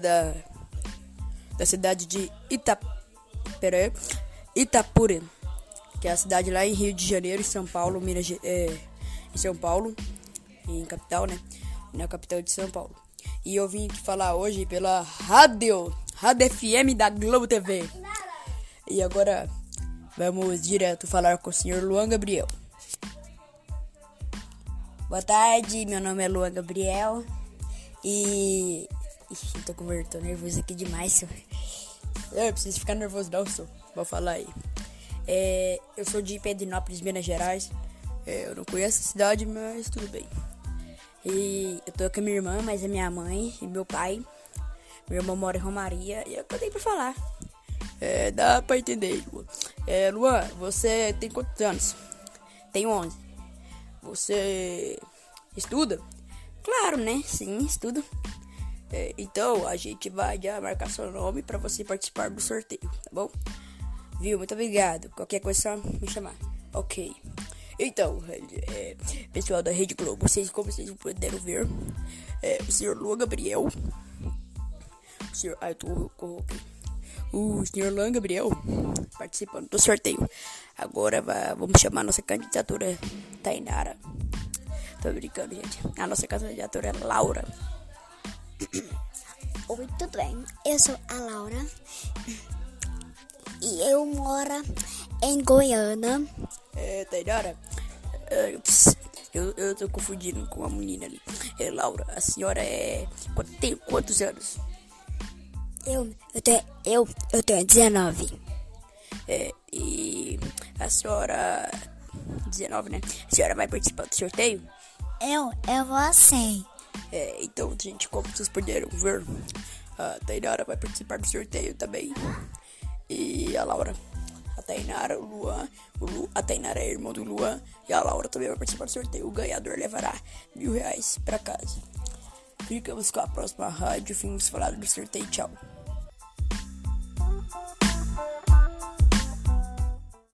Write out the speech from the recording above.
da, da cidade de Ita, pera aí, Itapura, que é a cidade lá em Rio de Janeiro, São Paulo, Minas, é, em São Paulo, em capital, né? Na capital de São Paulo. E eu vim falar hoje pela rádio, Rádio FM da Globo TV. E agora vamos direto falar com o senhor Luan Gabriel. Boa tarde, meu nome é Luan Gabriel e. Ixi, tô com tô nervoso aqui demais, senhor. Eu preciso ficar nervoso, não, senhor. Vou falar aí. É, eu sou de Pedrinópolis, Minas Gerais. É, eu não conheço a cidade, mas tudo bem. E eu tô com a minha irmã, mas é minha mãe e meu pai. Meu irmão mora em Romaria e eu tenho pra falar. É, dá pra entender, Luan. É, Luan, você tem quantos anos? Tenho 11. Você estuda? Claro, né? Sim, estudo. É, então a gente vai já marcar seu nome para você participar do sorteio, tá bom? Viu? Muito obrigado. Qualquer coisa me chamar. Ok. Então, é, pessoal da Rede Globo, vocês, como vocês puderam ver, é, o senhor Luan Gabriel, o senhor Arthur o senhor Luan Gabriel participando do sorteio. Agora vamos chamar nossa candidatura Tainara. Tô brincando, gente. A nossa candidatura é Laura. Oi, tudo bem? Eu sou a Laura e eu moro em Goiânia. É, Tainara, é, eu, eu tô confundindo com a menina ali. É, Laura, a senhora é. Tem quantos anos? Eu, eu, tenho, eu, eu tenho 19. É, e a senhora. 19, né? A senhora vai participar do sorteio? Eu, eu vou sim. É, então, gente, como vocês puderam ver, a Tainara vai participar do sorteio também. E a Laura. A Tainara, o Luan. O Lu, a Tainara é irmã do Luan. E a Laura também vai participar do sorteio. O ganhador levará mil reais pra casa. Ficamos com a próxima rádio. Fomos falar do sorteio. Tchau.